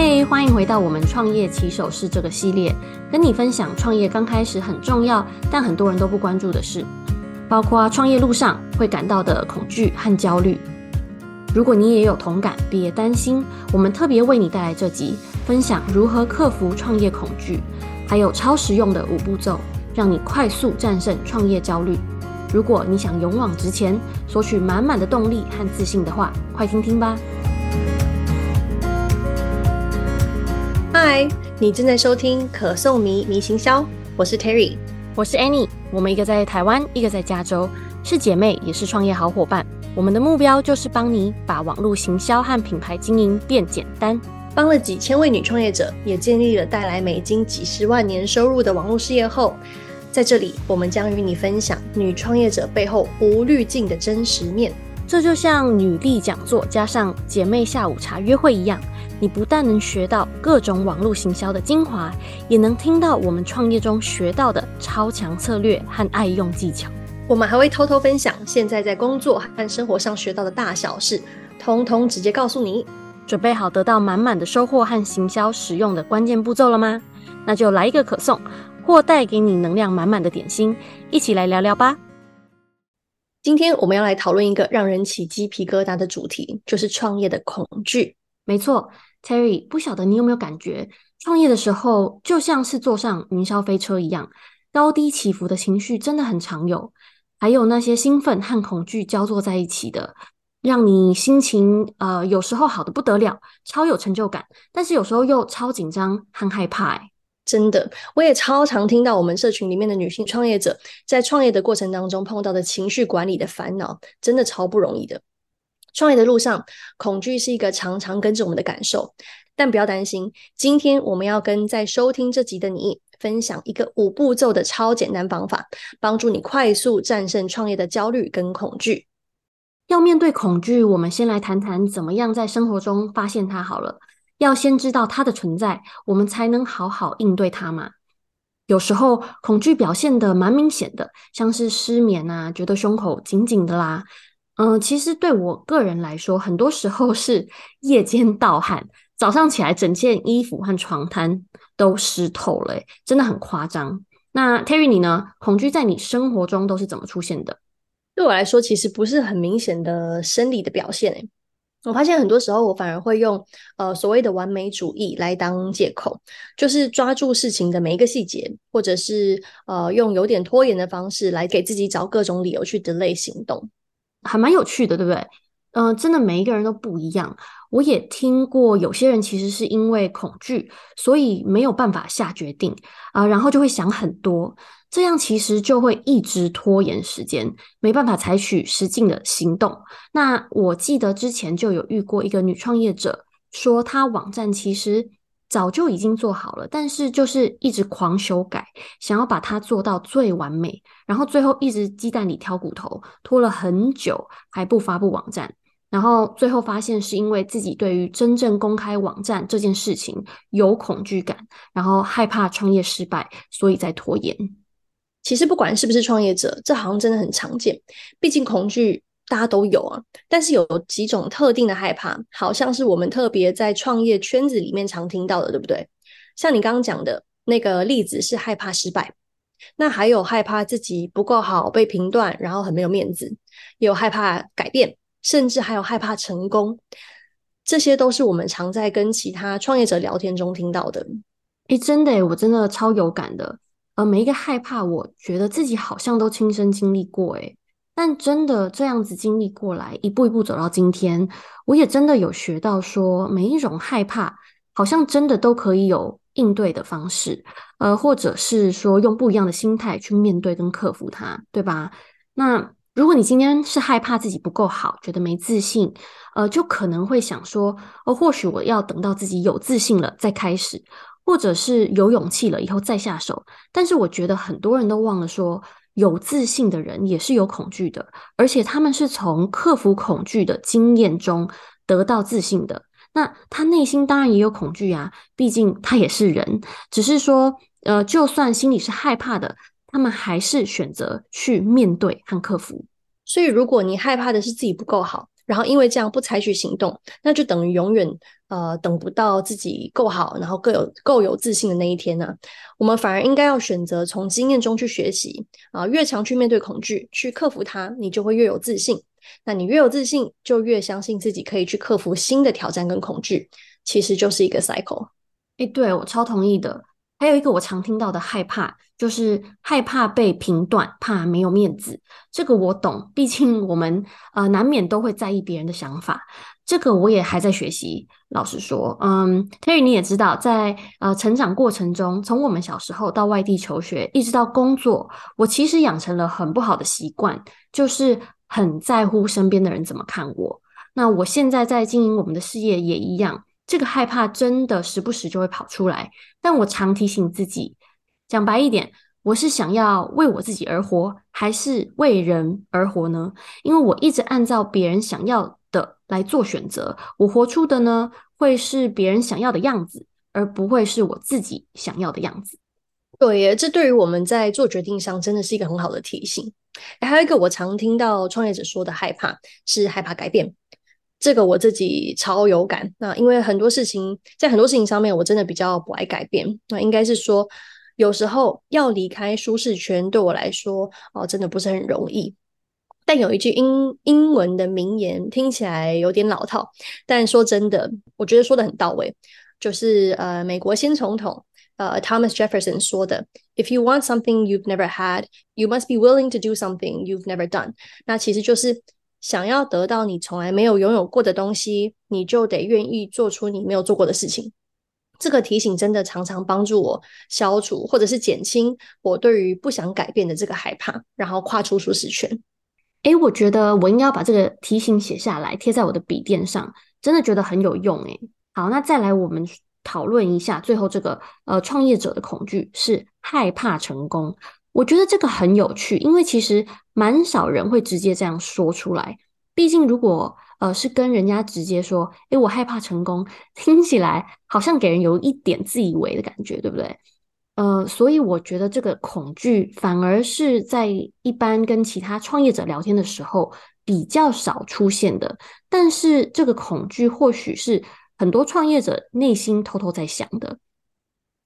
嘿，欢迎回到我们创业起手式这个系列，跟你分享创业刚开始很重要，但很多人都不关注的事，包括创业路上会感到的恐惧和焦虑。如果你也有同感，别担心，我们特别为你带来这集，分享如何克服创业恐惧，还有超实用的五步骤，让你快速战胜创业焦虑。如果你想勇往直前，索取满满的动力和自信的话，快听听吧。嗨，你正在收听可颂迷迷行销，我是 Terry，我是 Annie，我们一个在台湾，一个在加州，是姐妹，也是创业好伙伴。我们的目标就是帮你把网络行销和品牌经营变简单，帮了几千位女创业者，也建立了带来美金几十万年收入的网络事业后，在这里我们将与你分享女创业者背后无滤镜的真实面。这就像女力讲座加上姐妹下午茶约会一样，你不但能学到各种网络行销的精华，也能听到我们创业中学到的超强策略和爱用技巧。我们还会偷偷分享现在在工作和生活上学到的大小事，通通直接告诉你。准备好得到满满的收获和行销实用的关键步骤了吗？那就来一个可颂，或带给你能量满满的点心，一起来聊聊吧。今天我们要来讨论一个让人起鸡皮疙瘩的主题，就是创业的恐惧。没错，Terry，不晓得你有没有感觉，创业的时候就像是坐上云霄飞车一样，高低起伏的情绪真的很常有。还有那些兴奋和恐惧交错在一起的，让你心情呃有时候好得不得了，超有成就感，但是有时候又超紧张和害怕。真的，我也超常听到我们社群里面的女性创业者在创业的过程当中碰到的情绪管理的烦恼，真的超不容易的。创业的路上，恐惧是一个常常跟着我们的感受，但不要担心，今天我们要跟在收听这集的你。分享一个五步骤的超简单方法，帮助你快速战胜创业的焦虑跟恐惧。要面对恐惧，我们先来谈谈怎么样在生活中发现它好了。要先知道它的存在，我们才能好好应对它嘛。有时候恐惧表现得蛮明显的，像是失眠啊，觉得胸口紧紧的啦。嗯、其实对我个人来说，很多时候是夜间盗汗。早上起来，整件衣服和床单都湿透了，真的很夸张。那 Terry 你呢？恐惧在你生活中都是怎么出现的？对我来说，其实不是很明显的生理的表现。诶，我发现很多时候，我反而会用呃所谓的完美主义来当借口，就是抓住事情的每一个细节，或者是呃用有点拖延的方式来给自己找各种理由去 delay 行动，还蛮有趣的，对不对？嗯、真的每一个人都不一样。我也听过有些人其实是因为恐惧，所以没有办法下决定啊、然后就会想很多，这样其实就会一直拖延时间，没办法采取实际的行动。那我记得之前就有遇过一个女创业者，说她网站其实早就已经做好了，但是就是一直狂修改，想要把它做到最完美，然后最后一直鸡蛋里挑骨头，拖了很久还不发布网站。然后最后发现是因为自己对于真正公开网站这件事情有恐惧感，然后害怕创业失败，所以在拖延。其实不管是不是创业者，这好像真的很常见。毕竟恐惧大家都有啊，但是有几种特定的害怕，好像是我们特别在创业圈子里面常听到的，对不对？像你刚刚讲的那个例子是害怕失败，那还有害怕自己不够好被评断，然后很没有面子，有害怕改变。甚至还有害怕成功，这些都是我们常在跟其他创业者聊天中听到的。诶，真的，我真的超有感的。呃，每一个害怕，我觉得自己好像都亲身经历过。诶，但真的这样子经历过来，一步一步走到今天，我也真的有学到说，每一种害怕，好像真的都可以有应对的方式，呃，或者是说用不一样的心态去面对跟克服它，对吧？那。如果你今天是害怕自己不够好，觉得没自信，呃，就可能会想说，哦，或许我要等到自己有自信了再开始，或者是有勇气了以后再下手。但是我觉得很多人都忘了说，有自信的人也是有恐惧的，而且他们是从克服恐惧的经验中得到自信的。那他内心当然也有恐惧啊，毕竟他也是人，只是说，呃，就算心里是害怕的。他们还是选择去面对和克服。所以，如果你害怕的是自己不够好，然后因为这样不采取行动，那就等于永远呃等不到自己够好，然后更有够有自信的那一天呢、我们反而应该要选择从经验中去学习啊，越常去面对恐惧，去克服它，你就会越有自信。那你越有自信，就越相信自己可以去克服新的挑战跟恐惧，其实就是一个 cycle。哎，对，我超同意的。还有一个我常听到的害怕，就是害怕被评断，怕没有面子。这个我懂，毕竟我们呃难免都会在意别人的想法。这个我也还在学习。老实说，嗯，Terry 你也知道，在呃成长过程中，从我们小时候到外地求学，一直到工作，我其实养成了很不好的习惯，就是很在乎身边的人怎么看我。那我现在在经营我们的事业也一样。这个害怕真的时不时就会跑出来，但我常提醒自己，讲白一点，我是想要为我自己而活，还是为人而活呢？因为我一直按照别人想要的来做选择，我活出的呢，会是别人想要的样子，而不会是我自己想要的样子。对耶，这对于我们在做决定上真的是一个很好的提醒。还有一个我常听到创业者说的害怕，是害怕改变。这个我自己超有感，那因为很多事情，在很多事情上面，我真的比较不爱改变。那应该是说，有时候要离开舒适圈，对我来说，哦，真的不是很容易。但有一句英英文的名言，听起来有点老套，但说真的，我觉得说的很到位，就是呃，美国新总统呃 Thomas Jefferson 说的：“If you want something you've never had, you must be willing to do something you've never done。”那其实就是。想要得到你从来没有拥有过的东西，你就得愿意做出你没有做过的事情。这个提醒真的常常帮助我消除或者是减轻我对于不想改变的这个害怕，然后跨出舒适圈。诶，我觉得我应该要把这个提醒写下来，贴在我的笔电上，真的觉得很有用诶。好，那再来我们讨论一下最后这个呃创业者的恐惧是害怕成功。我觉得这个很有趣，因为其实蛮少人会直接这样说出来。毕竟，如果呃是跟人家直接说，诶，我害怕成功，听起来好像给人有一点自以为的感觉，对不对？呃，所以我觉得这个恐惧反而是在一般跟其他创业者聊天的时候比较少出现的。但是，这个恐惧或许是很多创业者内心偷偷在想的。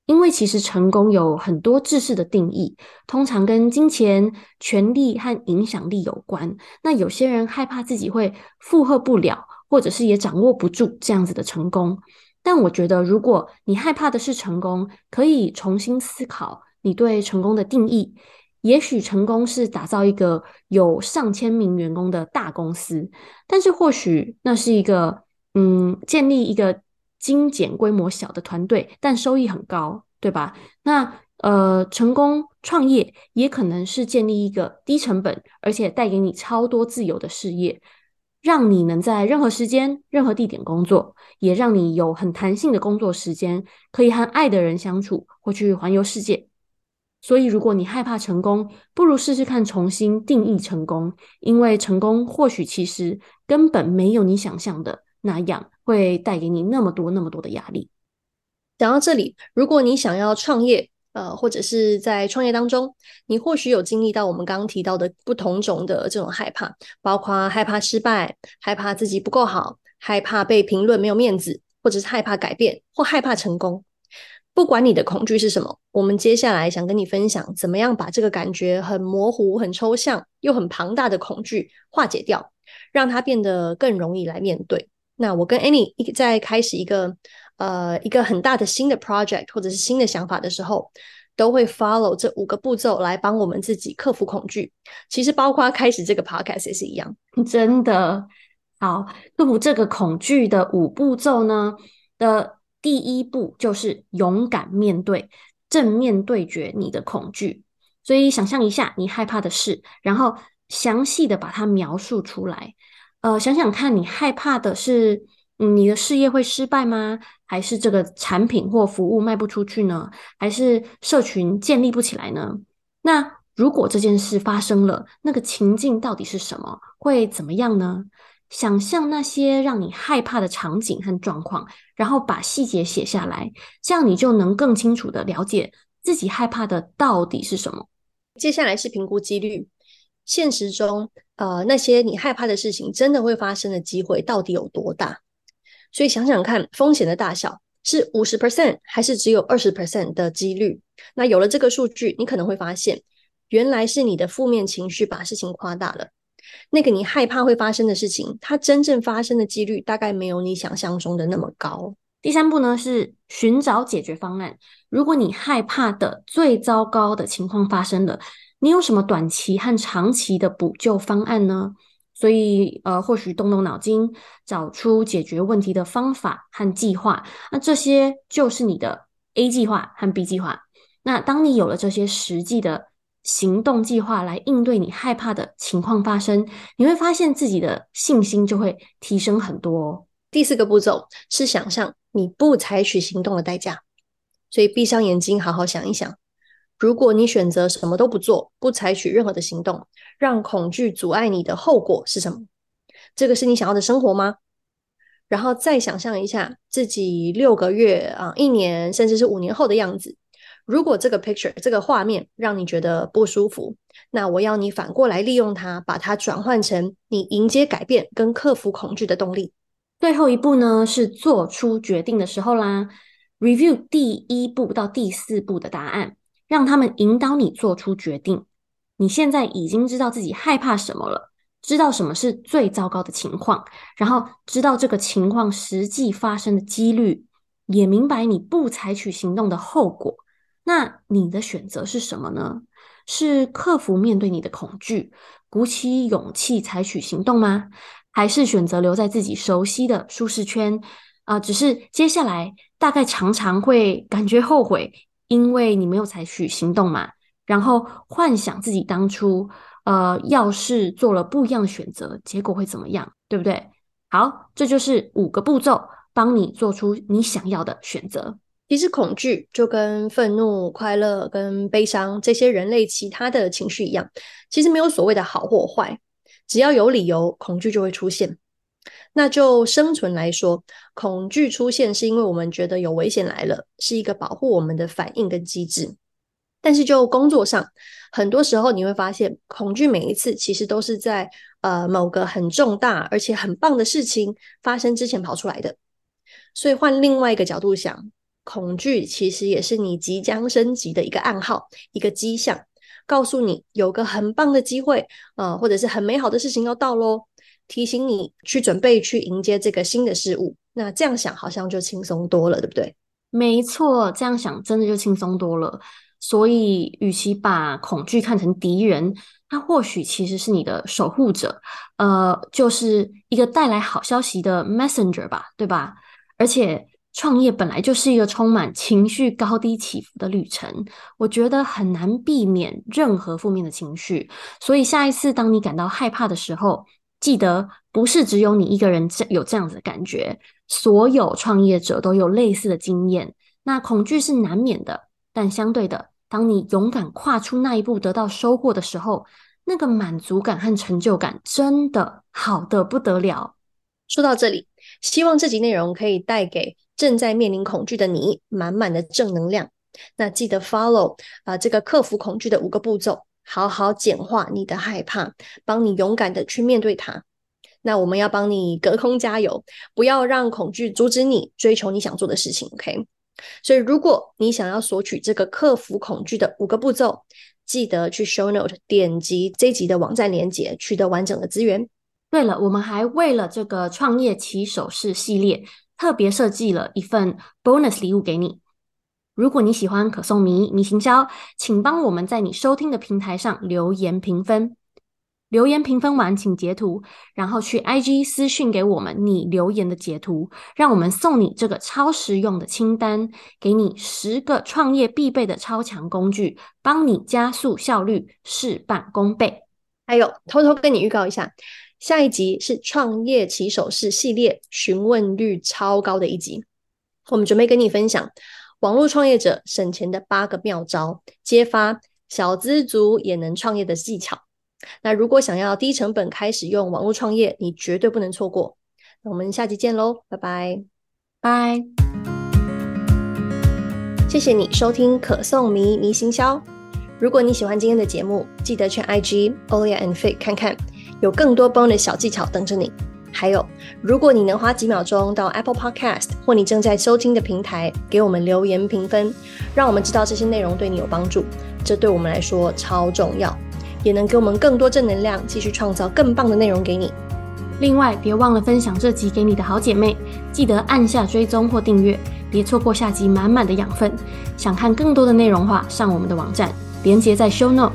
因为其实成功有很多制式的定义，通常跟金钱、权力和影响力有关。那有些人害怕自己会负荷不了，或者是也掌握不住这样子的成功。但我觉得，如果你害怕的是成功，可以重新思考你对成功的定义。也许成功是打造一个有上千名员工的大公司，但是或许那是一个，嗯，建立一个。精简规模小的团队，但收益很高，对吧？那呃，成功创业也可能是建立一个低成本，而且带给你超多自由的事业，让你能在任何时间、任何地点工作，也让你有很弹性的工作时间，可以和爱的人相处，或去环游世界。所以，如果你害怕成功，不如试试看重新定义成功，因为成功或许其实根本没有你想象的那样。会带给你那么多、那么多的压力。讲到这里，如果你想要创业，呃，或者是在创业当中，你或许有经历到我们刚刚提到的不同种的这种害怕，包括害怕失败、害怕自己不够好、害怕被评论没有面子，或者是害怕改变或害怕成功。不管你的恐惧是什么，我们接下来想跟你分享，怎么样把这个感觉很模糊、很抽象又很庞大的恐惧化解掉，让它变得更容易来面对。那我跟 Annie 一在开始一个呃一个很大的新的 project 或者是新的想法的时候，都会 follow 这五个步骤来帮我们自己克服恐惧。其实包括开始这个 podcast 也是一样，真的。好，克服这个恐惧的五步骤呢的第一步就是勇敢面对，正面对决你的恐惧。所以想象一下你害怕的事，然后详细的把它描述出来。呃，想想看，你害怕的是，嗯，你的事业会失败吗？还是这个产品或服务卖不出去呢？还是社群建立不起来呢？那如果这件事发生了，那个情境到底是什么？会怎么样呢？想象那些让你害怕的场景和状况，然后把细节写下来，这样你就能更清楚地了解自己害怕的到底是什么。接下来是评估几率。现实中，呃，那些你害怕的事情真的会发生的机会到底有多大？所以想想看，风险的大小是五十 percent 还是只有二十 percent 的几率？那有了这个数据，你可能会发现，原来是你的负面情绪把事情夸大了。那个你害怕会发生的事情，它真正发生的几率大概没有你想象中的那么高。第三步呢，是寻找解决方案。如果你害怕的最糟糕的情况发生了，你有什么短期和长期的补救方案呢？所以，呃，或许动动脑筋，找出解决问题的方法和计划。那这些就是你的 A 计划和 B 计划。那当你有了这些实际的行动计划来应对你害怕的情况发生，你会发现自己的信心就会提升很多。第四个步骤是想象你不采取行动的代价，所以闭上眼睛，好好想一想，如果你选择什么都不做，不采取任何的行动，让恐惧阻碍你的后果是什么？这个是你想要的生活吗？然后再想象一下自己六个月啊、一年，甚至是五年后的样子。如果这个 picture 这个画面让你觉得不舒服，那我要你反过来利用它，把它转换成你迎接改变跟克服恐惧的动力。最后一步呢，是做出决定的时候啦。Review 第一步到第四步的答案，让他们引导你做出决定。你现在已经知道自己害怕什么了，知道什么是最糟糕的情况，然后知道这个情况实际发生的几率，也明白你不采取行动的后果。那你的选择是什么呢？是克服面对你的恐惧，鼓起勇气采取行动吗？还是选择留在自己熟悉的舒适圈啊，只是接下来大概常常会感觉后悔，因为你没有采取行动嘛。然后幻想自己当初呃，要是做了不一样的选择，结果会怎么样，对不对？好，这就是五个步骤，帮你做出你想要的选择。其实恐惧就跟愤怒、快乐跟悲伤这些人类其他的情绪一样，其实没有所谓的好或坏。只要有理由，恐惧就会出现。那就生存来说，恐惧出现是因为我们觉得有危险来了，是一个保护我们的反应跟机制。但是就工作上，很多时候你会发现，恐惧每一次其实都是在呃某个很重大而且很棒的事情发生之前跑出来的。所以换另外一个角度想，恐惧其实也是你即将升级的一个暗号，一个迹象。告诉你有个很棒的机会，呃，或者是很美好的事情要到喽，提醒你去准备去迎接这个新的事物。那这样想好像就轻松多了，对不对？没错，这样想真的就轻松多了。所以，与其把恐惧看成敌人，它或许其实是你的守护者，呃，就是一个带来好消息的 messenger 吧，对吧？而且。创业本来就是一个充满情绪高低起伏的旅程，我觉得很难避免任何负面的情绪。所以下一次当你感到害怕的时候，记得不是只有你一个人这有这样子的感觉，所有创业者都有类似的经验。那恐惧是难免的，但相对的，当你勇敢跨出那一步，得到收获的时候，那个满足感和成就感真的好得不得了。说到这里，希望这集内容可以带给正在面临恐惧的你满满的正能量。那记得 follow 啊、这个克服恐惧的五个步骤，好好简化你的害怕，帮你勇敢的去面对它。那我们要帮你隔空加油，不要让恐惧阻止你追求你想做的事情。OK，所以如果你想要索取这个克服恐惧的五个步骤，记得去 show note 点击这集的网站链接，取得完整的资源。对了，我们还为了这个创业起手式系列，特别设计了一份 bonus 礼物给你。如果你喜欢可颂迷迷行销，请帮我们在你收听的平台上留言评分。留言评分完，请截图，然后去 IG 私讯给我们你留言的截图，让我们送你这个超实用的清单，给你十个创业必备的超强工具，帮你加速效率，事半功倍。还有，偷偷跟你预告一下。下一集是创业起手式系列询问率超高的一集，我们准备跟你分享网络创业者省钱的八个妙招，揭发小资族也能创业的技巧。那如果想要低成本开始用网络创业，你绝对不能错过。那我们下期见喽，拜拜，拜。谢谢你收听可颂迷迷行销。如果你喜欢今天的节目，记得去 IG Olia and Faye 看看，有更多 bonus 小技巧等着你。还有，如果你能花几秒钟到 Apple Podcast 或你正在收听的平台给我们留言评分，让我们知道这些内容对你有帮助，这对我们来说超重要，也能给我们更多正能量，继续创造更棒的内容给你。另外，别忘了分享这集给你的好姐妹，记得按下追踪或订阅，别错过下集满满的养分。想看更多的内容话，上我们的网站。连接在 Show Note，